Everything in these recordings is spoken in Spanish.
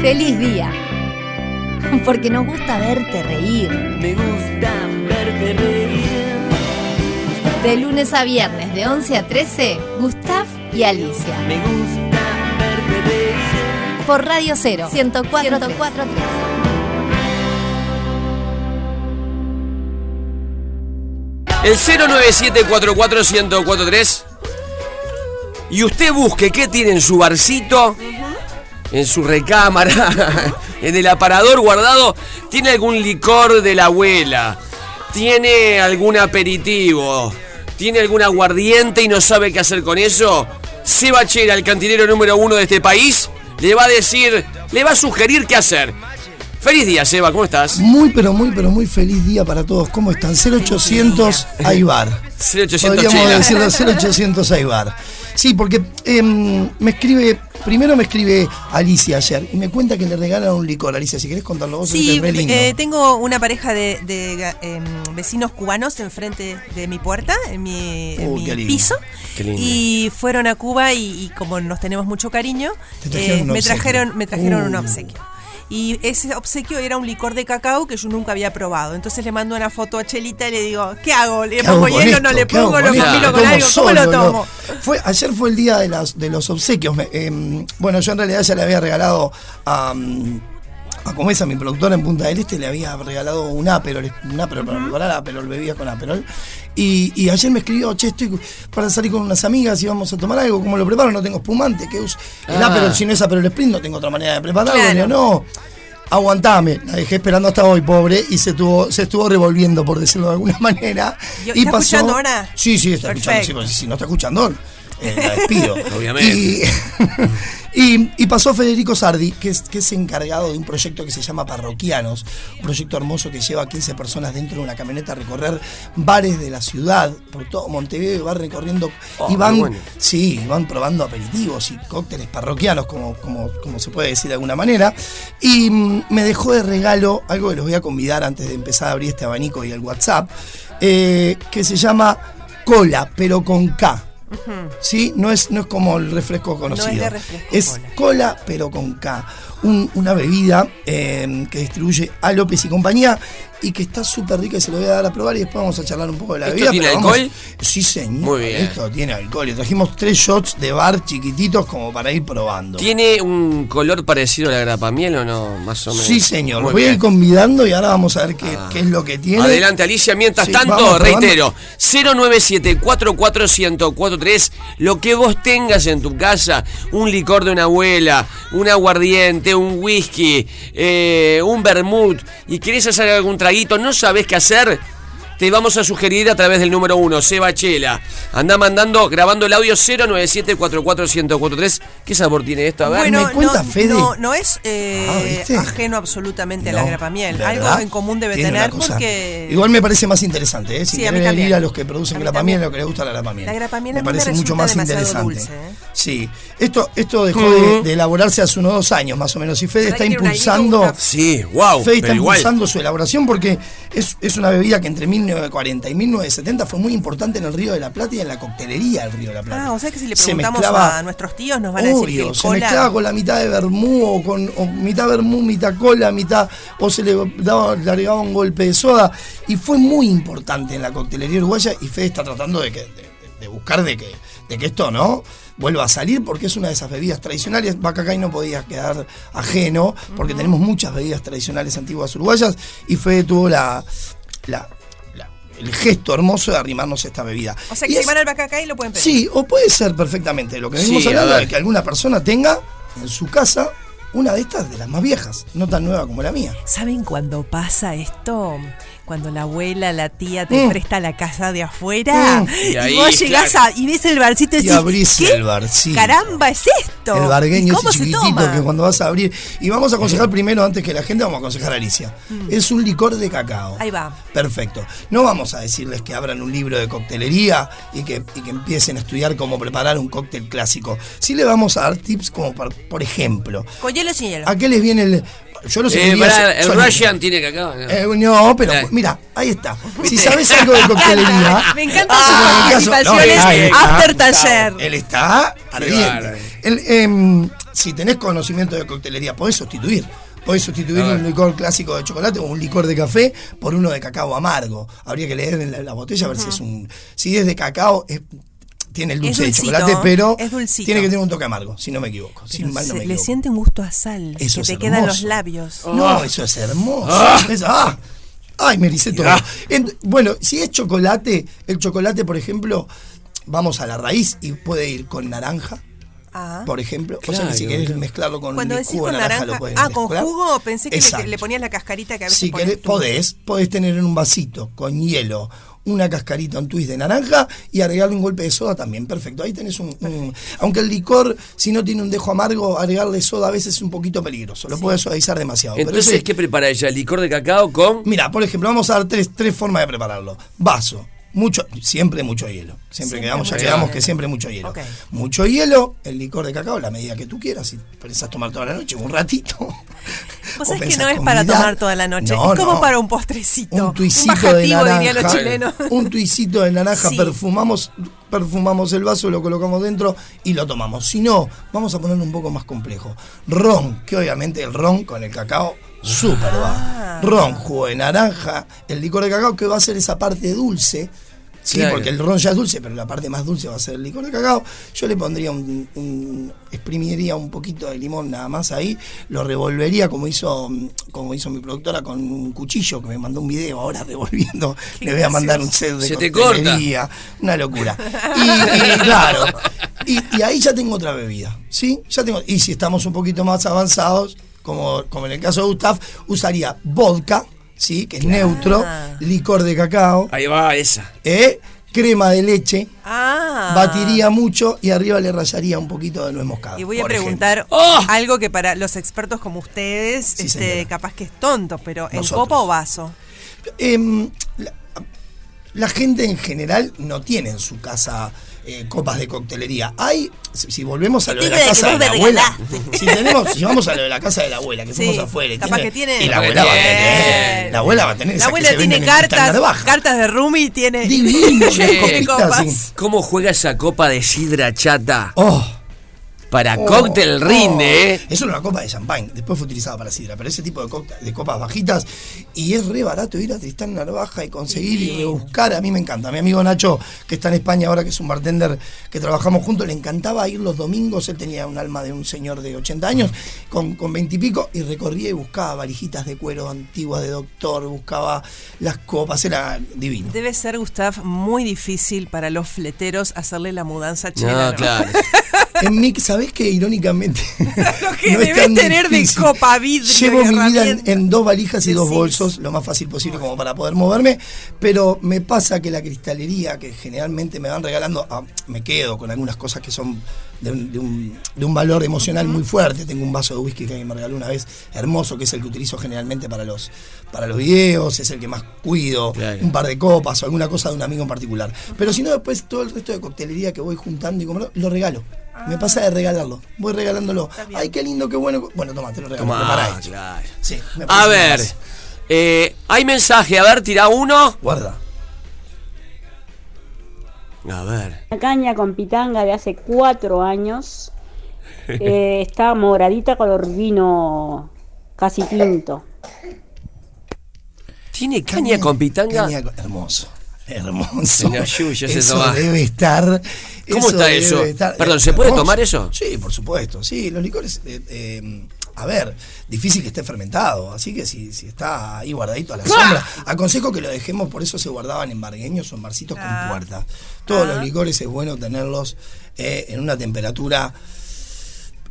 Feliz día. Porque nos gusta verte reír. Me gusta verte reír. De lunes a viernes, de 11 a 13, Gustav y Alicia. Me gusta verte reír. Por Radio 0, 104, 104 El 097441043. Y usted busque qué tiene en su barcito, en su recámara, en el aparador guardado. ¿Tiene algún licor de la abuela? ¿Tiene algún aperitivo? ¿Tiene algún aguardiente y no sabe qué hacer con eso? Seba Chera, el cantinero número uno de este país, le va a decir, le va a sugerir qué hacer. Feliz día, Seba, ¿cómo estás? Muy, pero muy, pero muy feliz día para todos. ¿Cómo están? 0800 Aibar. 0800 Podríamos decirlo 0800 Aibar. Sí, porque em, me escribe, primero me escribe Alicia ayer y me cuenta que le regalan un licor. Alicia, si querés contarlo vos, Sí, es re lindo. eh, tengo una pareja de, de, em, vecinos cubanos enfrente de mi puerta, en mi, en Uy, mi qué lindo. piso. Qué lindo. Y fueron a Cuba y, y como nos tenemos mucho cariño, Te trajeron eh, me trajeron, me trajeron un Uh. obsequio. Y ese obsequio era un licor de cacao que yo nunca había probado. Entonces le mando una foto a Chelita y le digo, ¿qué hago? ¿Le ¿Qué hago pongo hielo? esto? ¿No le ¿Qué hago pongo? ¿Lo combino con algo? ¿Cómo lo tomo? Fue, ayer fue el día de, las, de los obsequios. Me- em, bueno, yo en realidad ya le había regalado a, a Comesa, mi productora en Punta del Este, le había regalado un Aperol, un Aperol para preparar Aperol, bebía con Aperol. Y, y ayer me escribió, che, estoy para salir con unas amigas y vamos a tomar algo. ¿Cómo lo preparo? No tengo espumante. ¿qué uso? El Ah. Aperol, si no es Aperol Sprint, no tengo otra manera de prepararlo. Claro. Digo, no, aguantame. La dejé esperando hasta hoy, pobre, y se, tuvo, se estuvo revolviendo, por decirlo de alguna manera. ¿Y está escuchando ahora? Sí, sí, está escuchando. Sí, porque si no está escuchando, eh, la despido. Obviamente. Y, y- y pasó Federico Sardi, que es, que es encargado de un proyecto que se llama Parroquianos, un proyecto hermoso que lleva a 15 personas dentro de una camioneta a recorrer bares de la ciudad, por todo Montevideo, y va recorriendo, Oh, y van, bueno. sí, van probando aperitivos y cócteles parroquianos, como, como, como se puede decir de alguna manera. Y mm, me dejó de regalo algo que los voy a convidar antes de empezar a abrir este abanico y el WhatsApp, eh, que se llama Cola, pero con K. ¿Sí? No es, no es como el refresco conocido. de refresco es cola. cola, pero con K. Un- una bebida eh, que distribuye a López y compañía y que está súper rica y se lo voy a dar a probar y después vamos a charlar un poco de la ¿Esto bebida. tiene pero vamos- alcohol? Sí, señor. Muy bien. Esto tiene alcohol. Y trajimos tres shots de bar chiquititos como para ir probando. ¿Tiene un color parecido a la grapamiel o no? Más o menos. Sí, señor. Muy Voy a ir convidando y ahora vamos a ver qué, Ah. qué es lo que tiene. Adelante, Alicia. Mientras Sí, tanto, reitero, 097-44143, lo que vos tengas en tu casa, un licor de una abuela, un aguardiente, un whisky, eh, un vermut, y querés hacer algún traguito, no sabés qué hacer, te vamos a sugerir a través del número 1, Seba Chela. Anda mandando, grabando el audio 097-44143. ¿Qué sabor tiene esto? A ver. ¿me cuenta, no, Fede? no, no es eh, Ah, ajeno absolutamente a la grapamiel. ¿verdad? Algo en común debe tener porque... Igual me parece más interesante, ¿eh? Si Sí, a mí ir a los que producen A grapamiel, lo que les gusta la grapamiel. La grapamiel me a mí me parece mucho más interesante. dulce, ¿eh? Sí. Esto, esto dejó de, de elaborarse hace unos dos años, más o menos. Y Fede está impulsando. Sí, wow. Fede está impulsando su elaboración porque es, es una bebida que entre 1940 y 1970 fue muy importante en el Río de la Plata y en la coctelería del Río de la Plata. Ah, o sea que si le Se preguntamos mezclaba- a nuestros tíos nos van a decir que se mezclaba con la mitad de vermú o con o mitad vermú, mitad cola, mitad o se le daba, le agregaba un golpe de soda y fue muy importante en la coctelería uruguaya y Fede está tratando de, que, de, de- de buscar de que, de que esto no vuelva a salir porque es una de esas bebidas tradicionales. Bacacay no podía quedar ajeno porque tenemos muchas bebidas tradicionales antiguas uruguayas y Fede tuvo la- el gesto hermoso de arrimarnos esta bebida. O sea Y que si es- van al Bacacay lo pueden pedir. Sí, o puede ser perfectamente lo que venimos Sí, hablando de que alguna persona tenga en su casa una de estas de las más viejas, no tan nueva como la mía. ¿Saben cuando pasa esto? Cuando la abuela, la tía te Mm. presta la casa de afuera Mm. y, Y ahí, vos llegás claro. a, y ves el barcito y Y abrís ¿qué el barcito. caramba es esto? El ¿Y bargueño ese se chiquitito toma? que cuando vas a abrir. Y vamos a aconsejar primero, antes que la gente, vamos a aconsejar a Alicia. Es un licor de cacao. Mm. Ahí va. Perfecto. No vamos a decirles que abran un libro de coctelería y que, y que empiecen a estudiar cómo preparar un cóctel clásico. Sí le vamos a dar tips como, por, por ejemplo, Con ¿a qué les viene el...? Yo no sé Eh, pará, el Russian tiene que acá. Eh, no, pero mira, ahí está. Si sabes algo de coctelería, Me encantan Ah, sus no, participaciones after taller. él está ardiente. Em, si tenés conocimiento de coctelería, podés sustituir. Podés sustituir un licor clásico de chocolate o un licor de café por uno de cacao amargo. Habría que leer en la, la botella a ver si es un. Si es de cacao, es- tiene el dulce de chocolate, pero es tiene que tener un toque amargo, si no me equivoco. Si Pero mal no se- me le equivoco. siente un gusto a sal. Eso que es te quedan los labios. No, eso es hermoso. Es- ah. Ay, me ericé todo. En- bueno, si es chocolate, el chocolate, por ejemplo, vamos a la raíz y puede ir con naranja, Ah. por ejemplo. o sea que si querés claro. mezclarlo con Cuando decís jugo de con naranja, naranja. lo puedes Ah, con jugo pensé que le, ponías la cascarita que a veces Si querés, podés, podés tener en un vasito con hielo una cascarita, un twist de naranja y agregarle un golpe de soda también, perfecto. Ahí tenés un, un- Aunque el licor, si no tiene un dejo amargo, agregarle soda a veces es un poquito peligroso, lo puede suavizar demasiado. pero Entonces, ese- ¿qué prepara ella? ¿Licor de cacao con...? Mira, por ejemplo, vamos a dar tres, tres formas de prepararlo. Vaso, mucho, siempre mucho hielo. Siempre, Siempre quedamos, ya quedamos hielo. que siempre mucho hielo. Mucho hielo, el licor de cacao, la medida que tú quieras. Si pensás tomar toda la noche, un ratito. Vos sabés que no es para combinar. tomar toda la noche, No, es como no. para un postrecito. Un tuicito bajativo, de naranja. dirían los chilenos. Un tuicito de naranja, Sí. perfumamos, perfumamos el vaso, lo colocamos dentro y lo tomamos. Si no, vamos a ponerlo un poco más complejo. Ron, que obviamente el ron con el cacao súper Ah. va. Ron, jugo de naranja, el licor de cacao que va a ser esa parte dulce. Sí, Claro. porque el ron ya es dulce, pero la parte más dulce va a ser el licor de cacao. Yo le pondría un, un- exprimiría un poquito de limón nada más ahí, lo revolvería como hizo, como hizo mi productora con un cuchillo que me mandó un video ahora revolviendo. Le voy a mandar un set de Se te Una locura. Y, y claro, y, y ahí ya tengo otra bebida, ¿sí? Ya tengo, y si estamos un poquito más avanzados, como, como en el caso de Gustav, usaría vodka, ¿sí? Que es neutro, licor de cacao, Ahí va, esa. ¿eh? crema de leche, Ah. batiría mucho y arriba le rayaría un poquito de nuez moscada. Y voy a preguntar. ¡Oh! algo que para los expertos como ustedes, Sí, este, capaz que es tonto, pero ¿en Nosotros. copa o vaso? Em, la, la gente en general no tiene en su casa eh, copas de coctelería. Hay, si, si volvemos a lo de la casa que de vos la abuela, si tenemos, si vamos a lo de la casa de la abuela, que Sí, fuimos afuera y capaz que tiene- y la abuela va a Bien. tener, la abuela va a tener La que abuela tiene cartas, Baja. cartas de Rumi y tiene. Divino, Che, unas ¿qué copitas copas? ¿Cómo juega esa copa de sidra chata? Oh, Para Oh, cóctel rinde, oh. ¿eh? Eso era una copa de champán, después fue utilizada para sidra, pero ese tipo de, copas bajitas. Y es re barato ir a Tristán Narvaja y conseguir y rebuscar. A mí me encanta. A mi amigo Nacho, que está en España ahora, que es un bartender que trabajamos juntos, le encantaba ir los domingos. Él tenía un alma de un señor de 80 años, con, con 20 y pico, y recorría y buscaba valijitas de cuero antiguas de doctor, buscaba las copas, era divino. Debe ser, Gustav, muy difícil para los fleteros hacerle la mudanza chilena. No, claro. En mí, ¿sabés que irónicamente? Lo que no es debes tener de difícil. copa, vidrio Llevo mi vida en, dos valijas y dos bolsos, lo más fácil posible como para poder moverme. Pero me pasa que la cristalería que generalmente me van regalando, ah, me quedo con algunas cosas que son de un, de un- de un valor emocional muy fuerte. Tengo un vaso de whisky que me regaló una vez, hermoso, que es el que utilizo generalmente para los, para los videos, es el que más cuido. Claro. Un par de copas o alguna cosa de un amigo en particular. Pero si no, después todo el resto de coctelería que voy juntando y comprando, lo regalo. Me pasa de regalarlo. Voy regalándolo. Ay, qué lindo, qué bueno. Bueno, toma, te lo regalo. Tomá, prepará esto. claro. Sí, me A ver, eh, hay mensaje, a ver, tira uno. Guarda. A ver. Una caña con pitanga de hace cuatro años. Eh, está moradita color vino casi tinto. ¿Tiene caña con pitanga? Caña hermoso. Hermoso. Eso debe estar. ¿Cómo está eso? estar- Perdón, ¿se puede hermoso. tomar eso? Sí, por supuesto. Sí, los licores. eh, eh, a ver, difícil que esté fermentado. Así que si, si está ahí guardadito a la sombra, aconsejo que lo dejemos. Por eso se guardaban en bargueños o en barcitos Ah. con puertas. Todos Ah. los licores es bueno tenerlos eh, en una temperatura.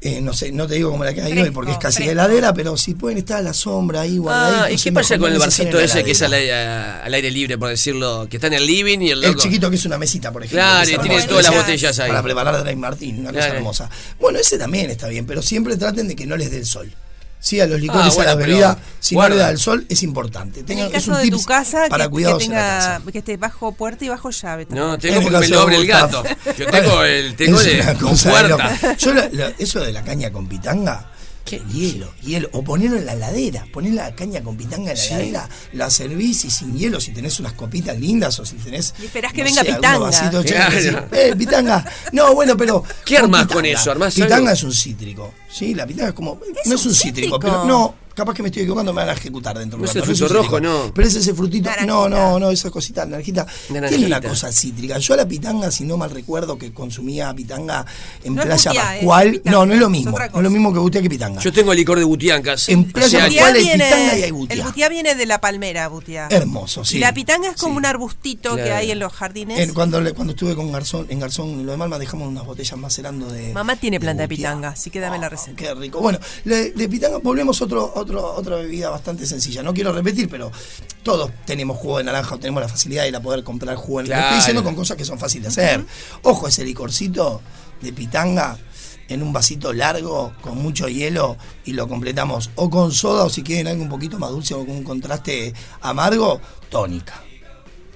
Eh, no sé, no te digo como la que hay hoy porque es casi de fresco. heladera, pero si pueden estar a la sombra ahí guardaditos. Ah, ¿y qué pasa con el barcito ese que es al aire, al aire libre, por decirlo? Que está en el living y el El loco- chiquito que es una mesita, por ejemplo. Claro, y tiene todas las botellas ahí. Para preparar Dry Martín, una cosa hermosa. Bueno, ese también está bien, pero siempre traten de que no les dé el sol. Sí, a los licores, Ah, bueno, a la bebida, si guarda. no le da el sol, es importante. En Tengan, el es caso un de tu casa, para que, cuidados que en la casa. tenga, que esté bajo puerta y bajo llave. también. No, tengo En el porque me lo abre el gato. Yo tengo el tengo Es de una con puerta. Yo lo- eso de la caña con pitanga, ¿Qué? Hielo, hielo. O ponerlo en la heladera. Poner la caña con pitanga en la Sí. heladera. La servís y sin hielo si tenés unas copitas lindas o si tenés. Y esperás que no venga sé, pitanga. Claro. sí. Eh, pitanga. No, bueno, pero. ¿Qué armás pitanga. con eso? ¿Armás Pitanga algo? es un cítrico. Sí, la pitanga es como. Es no es un un cítrico, cítrico. pero no. Capaz que me estoy equivocando, me van a ejecutar dentro de No un es el rato, fruto rojo, no. Pero es ese frutito. Naranjita. No, no, no, esa cosita naranjita. Naranjita. Tiene una cosa cítrica. Yo la pitanga, si no mal recuerdo, que consumía pitanga en No Playa butiá, es Pascual. pitanga, no, no es lo mismo. No es lo mismo que butiá que pitanga. Yo tengo licor de butiancas. En Playa Pascual hay pitanga y hay butiá. el butiá viene de la palmera, butiá. Hermoso, sí. Y la pitanga es como Sí. un arbustito que hay en los jardines. En- cuando, cuando estuve con Garzón, en Garzón y lo de Malma dejamos unas botellas macerando de. Mamá tiene planta de pitanga, así que dame la receta. Qué rico. Bueno, le- de pitanga volvemos a otro, otro, otra bebida bastante sencilla. No quiero repetir, pero todos tenemos jugo de naranja o tenemos la facilidad de ir a poder comprar jugo naranja. Claro. Estoy diciendo con cosas que son fáciles de hacer. Ojo, ese licorcito de pitanga en un vasito largo con mucho hielo y lo completamos o con soda o si quieren algo un poquito más dulce o con un contraste amargo, tónica.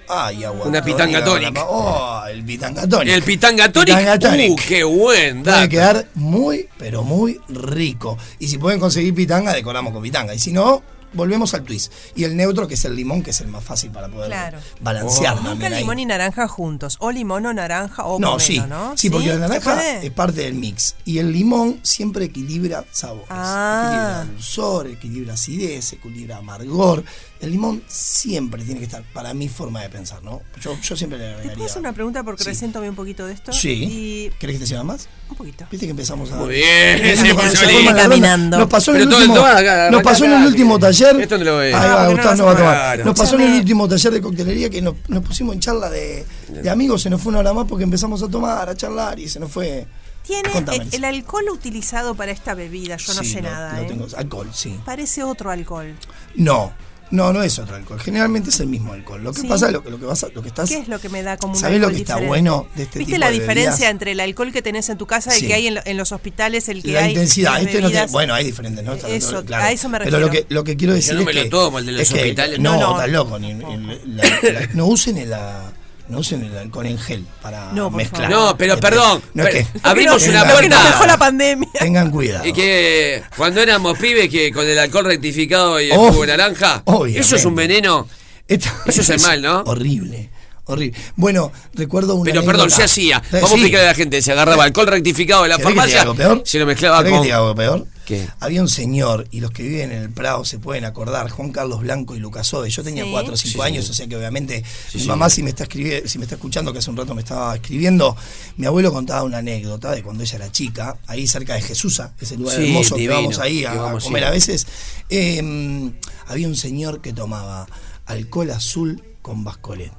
Ay, agua. Una pitanga. Oh, el pitanga tonic. El pitanga tonic. Pitanga tonic. Uh, qué buen dato. quedar muy, pero muy rico. Y si pueden conseguir pitanga, decoramos con pitanga. Y si no, volvemos al twist. Y el neutro, que es el limón, que es el más fácil para poder Claro. balancear Oh. Nunca también ahí. limón y naranja juntos. O limón o naranja o No, pomelo, sí, ¿no? sí, porque la ¿Se naranja es parte del mix. Y el limón siempre equilibra sabores. Ah. Equilibra dulzor, equilibra acidez, equilibra amargor. El limón siempre tiene que estar, para mi forma de pensar, ¿no? Yo, yo siempre le ¿Te agregaría. puedo hacer una pregunta? Porque Sí. recién tomé un poquito de esto. Sí. Y ¿Querés que te sirva más? un poquito. Viste que empezamos a. Muy bien, Empezamos sí, la ronda. Caminando. Nos pasó en el último, toma acá, nos arranca pasó en acá, el último que- taller. esto no lo ve. Ahí Ah, va, no Gustavo no va a vas a tomar. Claro. Nos pasó en el último taller de coctelería que nos, nos pusimos en charla de, de amigos, se nos fue una hora más porque empezamos a tomar, a charlar y se nos fue. Tiene Contame, el, alcohol utilizado para esta bebida, yo no Sí, sé nada. ¿eh? tengo. Alcohol, sí. Parece otro alcohol. No, no, no es otro alcohol. Generalmente es el mismo alcohol. Lo que Sí. pasa, lo que, lo que vas lo que estás. ¿Qué es lo que me da como un ¿Sabés lo que está diferente? bueno de este ¿Viste tipo la de diferencia bebidas? entre el alcohol que tenés en tu casa y el Sí. que hay en, lo- en los hospitales, el que la hay intensidad, las este no bueno, hay diferentes, ¿no? Eso, claro. a eso me Pero lo refiero. que, lo que quiero decir no es me lo que, tomo, el de los es que- hospitales. No, No, no. estás loco. ni- ni- la- la- no usen el, la- no usen el alcohol en gel para No, mezclar. No, pero Este, perdón. No es pero que abrimos una Lo que nos puerta. dejó la pandemia. Tengan cuidado. Y que cuando éramos pibes, que con el alcohol rectificado y el Oh, jugo de naranja, obviamente. eso es un veneno. Esto- Eso es el mal, ¿no? Horrible. Horrible. Bueno, recuerdo una. Pero perdón, se hacía. Eh, Vamos sí. a explicarle a la gente. Se agarraba alcohol rectificado de la ¿Querés que te diga farmacia. algo peor? Se lo mezclaba ¿Querés que con. te algo peor? ¿Qué? Había un señor, y los que viven en el Prado se pueden acordar, Juan Carlos Blanco y Lucas Ode. Yo tenía Sí. 4 o 5 Sí, años, sí. o sea que obviamente mi sí. mamá si me está escribiendo, si me está escuchando, que hace un rato me estaba escribiendo, mi abuelo contaba una anécdota de cuando ella era chica, ahí cerca de Jesusa, ese lugar Sí, hermoso divino, que vamos ahí a, que vamos a comer a veces. eh, había un señor que tomaba alcohol azul con bascolet.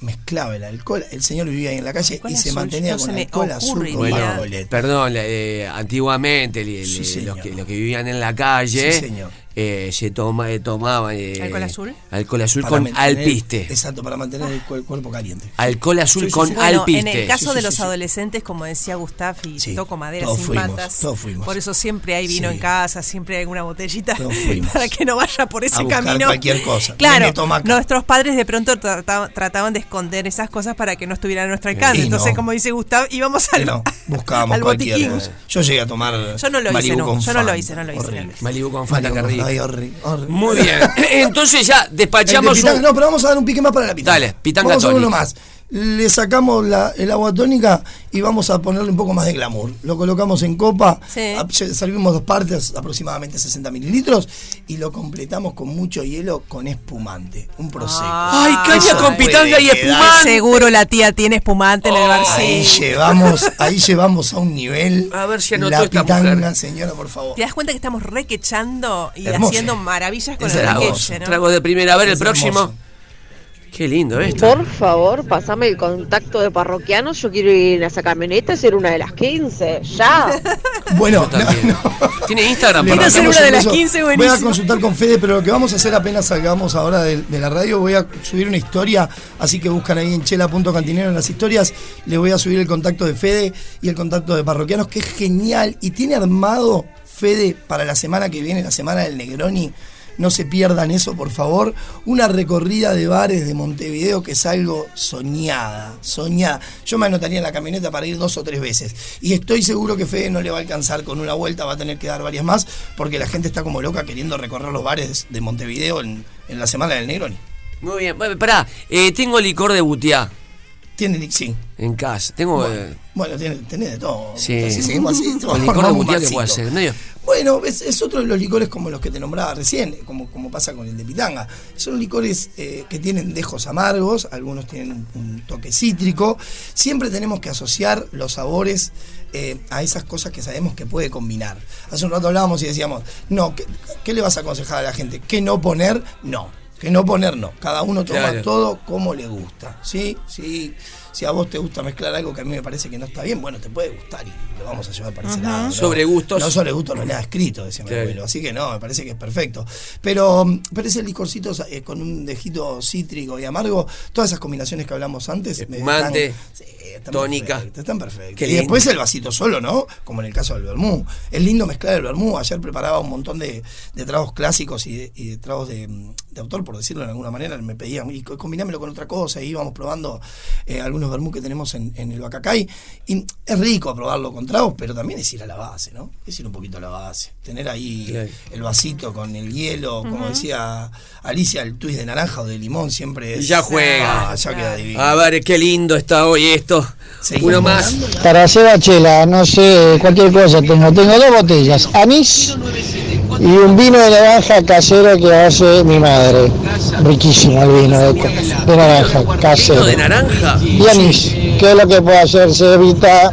Mezclaba el alcohol, el señor vivía ahí en la calle y se azul, mantenía no con se alcohol azul con. Bueno, perdón, eh, antiguamente el- el- Sí, los, que, los que vivían en la calle Sí, señor. Eh, se toma, eh, tomaban eh, ¿Alcohol azul? alcohol azul Para con mantener- alpiste. Exacto, para mantener el cuer- cuerpo caliente. Alcohol azul Sí, sí, con sí. Bueno, alpiste. en el caso Sí, de los sí, sí. adolescentes, como decía Gustav, y Sí, toco madera todos sin fuimos, patas. todos fuimos. Por eso siempre hay vino Sí. en casa, siempre hay alguna botellita para que no vaya por ese A camino. cualquier cosa. Claro, nuestros padres de pronto trata- trataban de esconder esas cosas para que no estuvieran a nuestro alcance. Y Entonces, no. como dice Gustav, íbamos al, no, buscábamos al cualquier. Yo llegué a tomar. Yo no lo hice, Malibu no. con Yo no lo hice, no lo hice. Malibu con Fanta, qué rico. Ay, horrible, horrible. Muy bien. Entonces ya despachamos pitanga- un... No, pero vamos a dar un pique más para la pitanga. Dale, pitanga Vamos a uno más. Le sacamos la- el agua tónica y vamos a ponerle un poco más de glamour. Lo colocamos en copa, Sí. servimos dos partes, aproximadamente 60 mililitros, y lo completamos con mucho hielo con espumante. Un prosecco. Ay, caña con pitanga y espumante. Seguro la tía tiene espumante en el Ahí barcillo. llevamos, ahí llevamos a un nivel. A ver si anotó la esta pitanga, mujer. señora, por favor. ¿Te das cuenta que estamos requechando y Hermoso. haciendo maravillas con Es el requeche, no? Trago de primera. A ver, el próximo. Qué lindo esto. Por favor, pasame el contacto de parroquianos. Yo quiero ir en esa camioneta y ser una de las 15. ¡Ya! Bueno, no, no. Tiene Instagram Quiero ser una de las beso. 15, Voy a consultar con Fede, pero lo que vamos a hacer apenas salgamos ahora de, de la radio, voy a subir una historia, así que buscan ahí en chela.cantinero en las historias, le voy a subir el contacto de Fede y el contacto de parroquianos, que es genial, y tiene armado Fede para la semana que viene, la semana del Negroni, no se pierdan eso, por favor. Una recorrida de bares de Montevideo que es algo soñada, soñada. Yo me anotaría en la camioneta para ir dos o tres veces. Y estoy seguro que Fede no le va a alcanzar con una vuelta, va a tener que dar varias más, porque la gente está como loca queriendo recorrer los bares de Montevideo en, en la semana del Negroni. Muy bien. Pará, eh, tengo licor de butiá Tiene, sí. en casa. Tengo. eh, Bueno, tiene, tenés de todo. Sí. Si seguimos así, Con licor de que puede. Bueno, es, es otro de los licores como los que te nombraba recién, como, como pasa con el de pitanga. Son licores eh, que tienen dejos amargos, algunos tienen un, un toque cítrico. Siempre tenemos que asociar los sabores eh, a esas cosas que sabemos que puede combinar. Hace un rato hablábamos y decíamos, no, ¿qué, qué le vas a aconsejar a la gente? ¿Qué no poner? No. Que no poner, no. Cada uno toma Claro. todo como le gusta. ¿Sí? Sí. Si a vos te gusta mezclar algo que a mí me parece que no está bien, bueno, te puede gustar y lo vamos a llevar para ese lado. ¿no? Sobre gustos. No sobre gustos no hay nada escrito, decía mi Claro. abuelo. Así que no, me parece que es perfecto. Pero, pero ese licorcito eh, con un dejito cítrico y amargo, todas esas combinaciones que hablamos antes. Espumante, están- sí, están tónica. perfectas, Están perfectas. Qué Y lindo. después el vasito solo, ¿no? Como en el caso del vermú. Es lindo mezclar el vermú. Ayer preparaba un montón de, de tragos clásicos y de, y de tragos de, de autor, por decirlo de alguna manera. Me pedían, y co- combinámelo con otra cosa. Y íbamos probando eh, algunos vermú que tenemos en, en el Bacacay. Y es rico probarlo con tragos, pero también es ir a la base, ¿no? Es ir un poquito a la base. Tener ahí Claro. el vasito con el hielo, como decía Alicia, el twist de naranja o de limón siempre es. Ya juega. Ah, ya queda divino. A ver, qué lindo está hoy esto. Seguimos. Uno más. Para hacer a chela, no sé, cualquier cosa tengo. Tengo dos botellas, anís y un vino de naranja casero que hace mi madre. Riquísimo el vino de, de naranja casero. ¿Vino de naranja? Y anís, ¿qué es lo que puede hacer? Se evita,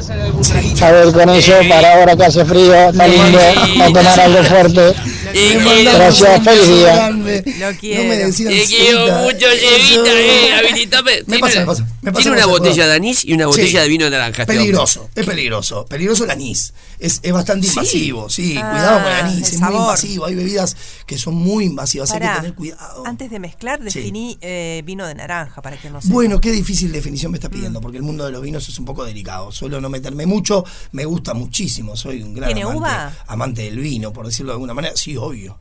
a ver, con eso, para ahora que hace frío, está lindo, a tomar algo fuerte. Y Me quiero, mandamos Gracias, feliz día. Lo No quiero. me decían y quiero mucho, eh, habilitame. Me pasa, me pasa. Tiene una botella de anís y una botella Sí. de vino de naranja. este Peligroso, es peligroso. Peligroso el anís. Es, es bastante invasivo, sí. Ah, cuidado con el anís, el es muy invasivo. Hay bebidas que son muy invasivas, hay que tener cuidado. Antes de mezclar, Sí. definí eh, vino de naranja para que no se. Bueno, qué difícil definición me está pidiendo, porque el mundo de los vinos es un poco delicado. Suelo no meterme mucho, me gusta muchísimo, soy un gran ¿Tiene amante, uva? amante del vino, por decirlo de alguna manera. Sí, obvio.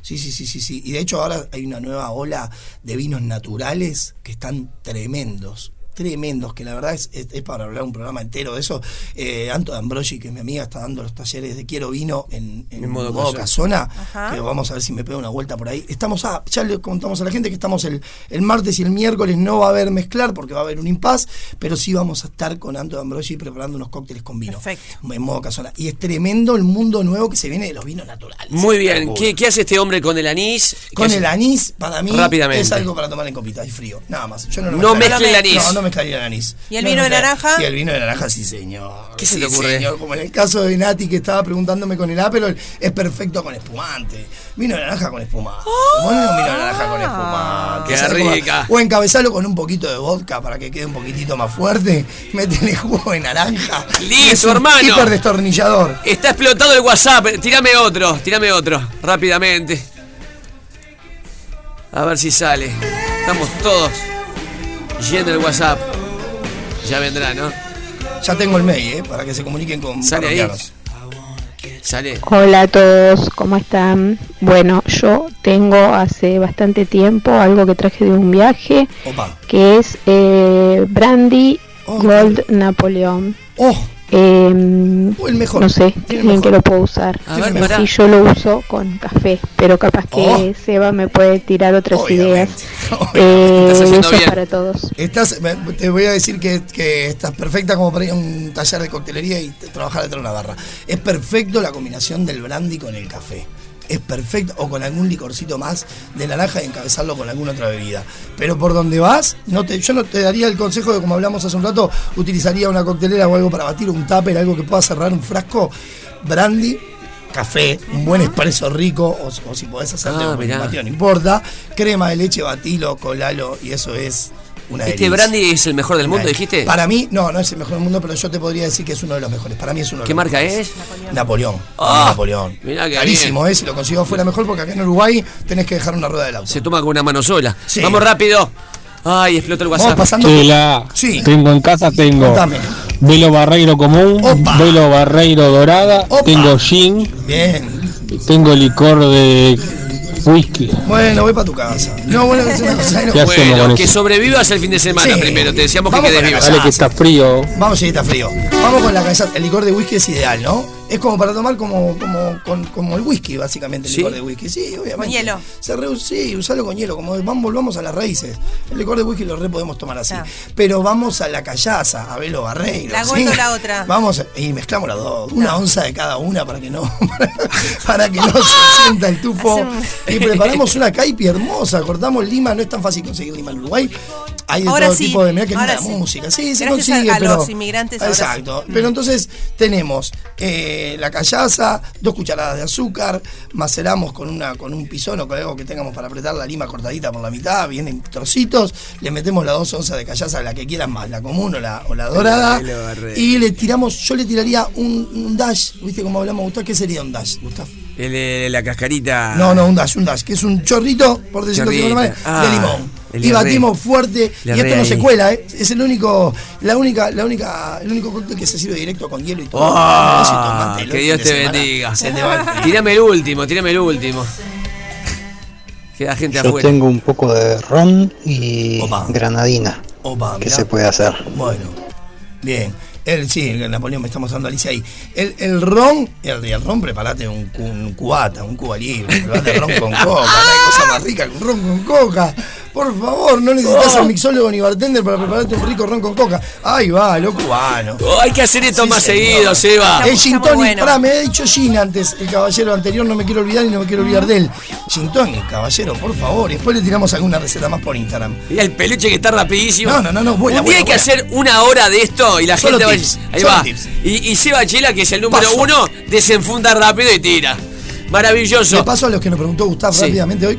Sí, sí, sí, sí, sí. Y de hecho ahora hay una nueva ola de vinos naturales que están tremendos. Tremendos, que la verdad es, es- es para hablar un programa entero de eso. Eh, Anto D'Ambrosi, que es mi amiga, está dando los talleres de Quiero Vino en, en En modo modo casona. Que vamos a ver si me pego una vuelta por ahí. Estamos a, ya le contamos a la gente que estamos el, el martes y el miércoles no va a haber mezclar porque va a haber un impas, pero sí vamos a estar con Anto D'Ambrosi preparando unos cócteles con vino. Perfecto. En modo casona. Y es tremendo el mundo nuevo que se viene de los vinos naturales. Muy bien. ¿Qué, qué hace este hombre con el anís? ¿Qué Con el anís, para mí, Rápidamente. es algo para tomar en copita, es frío, nada más. Yo no, lo No mezcle el anís. No, no mezclaría el anís. ¿Y el No vino de naranja? Y el vino de naranja, sí, señor. ¿Qué se te ocurre? señor. Como en el caso de Nati que estaba preguntándome con el Aperol, es perfecto con espumante. Vino de naranja con espumante. Un vino de naranja con espumante. Qué ¿Sabe cómo? rica. O encabezalo con un poquito de vodka para que quede un poquitito más fuerte. Métele jugo de naranja. Listo, Y es un hermano. Hiper destornillador. Está explotado el WhatsApp. Tírame otro, tírame otro, rápidamente. A ver si sale. Estamos todos yendo el WhatsApp. Ya vendrá, ¿no? Ya tengo el mail, ¿eh? Para que se comuniquen con Sale ahí. Sale. Hola a todos, ¿cómo están? Bueno, yo tengo hace bastante tiempo algo que traje de un viaje, Opa. que es eh, Brandy Oh, Gold Napoleón. Oh, Eh, o el mejor. no sé el en qué mejor. lo puedo usar. A ver, sí yo lo uso con café, pero capaz que Oh. Seba me puede tirar otras Obviamente, ideas. obviamente. Eh, besos para todos. Estás, te voy a decir que, que estás perfecta como para ir a un taller de coctelería y trabajar detrás de una barra. Es perfecto la combinación del brandy con el café. Es perfecto, o con algún licorcito más de naranja y encabezarlo con alguna otra bebida. Pero por donde vas, no te, yo no te daría el consejo de, como hablamos hace un rato, utilizaría una coctelera o algo para batir, un tupper, algo que pueda cerrar un frasco. Brandy, café, un buen espresso rico, o, o si podés hacerte Ah, un batido, no importa. Crema de leche, batilo, colalo, y eso es una ¿Este delicia. brandy es el mejor del mundo, Una- dijiste? Para mí, no, no es el mejor del mundo, pero yo te podría decir que es uno de los mejores. Para mí es uno de ¿Qué los marca mejores. es? Napoleón. Ah, Napoleón. mirá qué Carísimo, ¿eh? Si lo consigo fuera mejor, porque acá en Uruguay tenés que dejar una rueda del auto. Se toma con una mano sola. Sí. Vamos rápido. Ay, explota el Vamos WhatsApp. pasando. Chela, Sí. tengo en casa, tengo Contame. velo barreiro común, Opa. velo barreiro dorada, Opa. tengo gin, Bien. tengo licor de whisky. Bueno, voy para tu casa. No, bueno, es una cosa. no. ¿Qué hacemos Bueno, que sobrevivas el fin de semana Sí. primero. Te decíamos que quedes casa. Dale que está frío. Vamos, sí, está frío. Vamos con la cañaza. El licor de whisky es ideal, ¿no? Es como para tomar como, como, con- como el whisky, básicamente, el ¿Sí? licor de whisky. Sí, obviamente. Con hielo. Se re- sí, usalo con hielo. Como vamos, volvamos a las raíces. El licor de whisky lo re podemos tomar así. Ah. Pero vamos a la callaza, a Velo Barreiro. La ¿sí? O la otra. Vamos y mezclamos las dos. Una No. onza de cada una para que no, para que no se sienta el tufo. Y preparamos una caipi hermosa. Cortamos lima. No es tan fácil conseguir lima en Uruguay. Hay de Ahora todo sí, tipo de. Que ahora linda sí. música. Sí, se Gracias consigue, a pero. los inmigrantes ahora sí. Exacto. Pero entonces tenemos eh, la callaza, dos cucharadas de azúcar, maceramos con una con un pisón o con algo que tengamos para apretar la lima cortadita por la mitad, vienen trocitos, le metemos las dos onzas de callaza, la que quieran más, la común o la, o la dorada, y le tiramos, yo le tiraría un, un dash, ¿viste cómo hablamos, Gustavo? ¿Qué sería un dash, Gustavo? El, la cascarita. No, no, un dash, un dash, que es un chorrito, por decirlo de alguna manera, de Ah, limón. El Y batimos fuerte, Le y esto no se cuela, ¿eh? es el único, la única, la única, el único cóctel que se sirve directo con hielo y todo. Y tomátelo que Dios te semana. bendiga. Se te va el frío. Tírame el último, tírame el último. Queda gente Yo afuera. tengo un poco de ron y Opa. granadina. Opa, ¿Qué mirá. se puede hacer? Bueno, bien. El, sí, el Napoleón me está mostrando Alicia ahí. El, el ron, el, el ron, preparate un, un cubata, un cuba libre, preparate ron con coca, hay cosa más rica que un ron con coca. Por favor, no necesitas ser mixólogo ni bartender para prepararte un rico ron con coca. Ahí va, lo cubano. Oh, hay que hacer esto Sí, más señor. seguido, Seba. El gin tonic, bueno. pará, me ha dicho gin antes, el caballero anterior, no me quiero olvidar y no me quiero olvidar de él. Gin tonic, caballero, por favor. Y después le tiramos alguna receta más por Instagram. Y el peluche que está rapidísimo. No, no, no, no, vuela, Un día hay que hacer una hora de esto y la Solo gente tips, va. Ahí solo va. tips. Y, y Seba Chela, que es el número Paso. uno, desenfunda rápido y tira. Maravilloso. Le paso a los que nos preguntó Gustavo Sí. rápidamente hoy.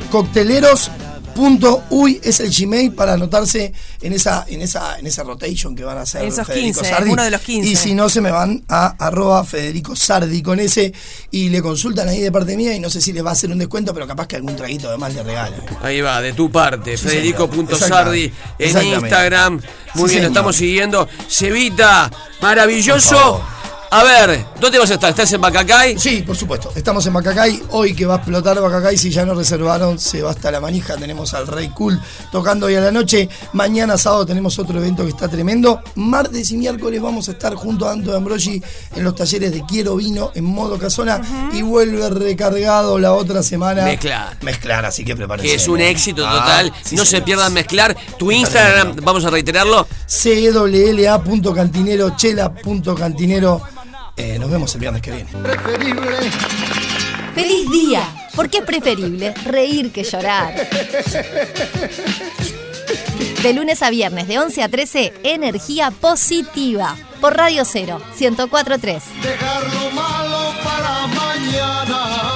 Cocteleros.uy es el Gmail para anotarse en esa, en esa, en esa rotation que van a hacer En esos Federico 15, Sardi. uno de los 15. Y si no, se me van a arroba Federico Sardi con ese y le consultan ahí de parte mía y no sé si les va a hacer un descuento, pero capaz que algún traguito además le regala. Ahí va, de tu parte, Sí, Federico.sardi en. Instagram. Muy Sí, bien, señor. lo estamos siguiendo. Cevita, Por maravilloso. A ver, ¿dónde vas a estar? ¿Estás en Bacacay? Sí, por supuesto. Estamos en Bacacay. Hoy que va a explotar Bacacay, si ya no reservaron, se va hasta la manija. Tenemos al Rey Cool tocando hoy a la noche. Mañana sábado tenemos otro evento que está tremendo. Martes y miércoles vamos a estar junto a Anto de Ambrogi en los talleres de Quiero Vino en modo casona. Y vuelve recargado la otra semana. Mezclar. Mezclar, así que prepárense. Que es un éxito Ah, total. sí, no se pierdan mezclar. Tu Instagram, vamos a reiterarlo. cwla.cantinero, chela.cantinero. Eh, nos vemos el viernes que viene. ¡Feliz día! Porque es preferible reír que llorar. De lunes a viernes, de 11 a 13, energía positiva. Por Radio 0, 1043. Dejar lo malo para mañana.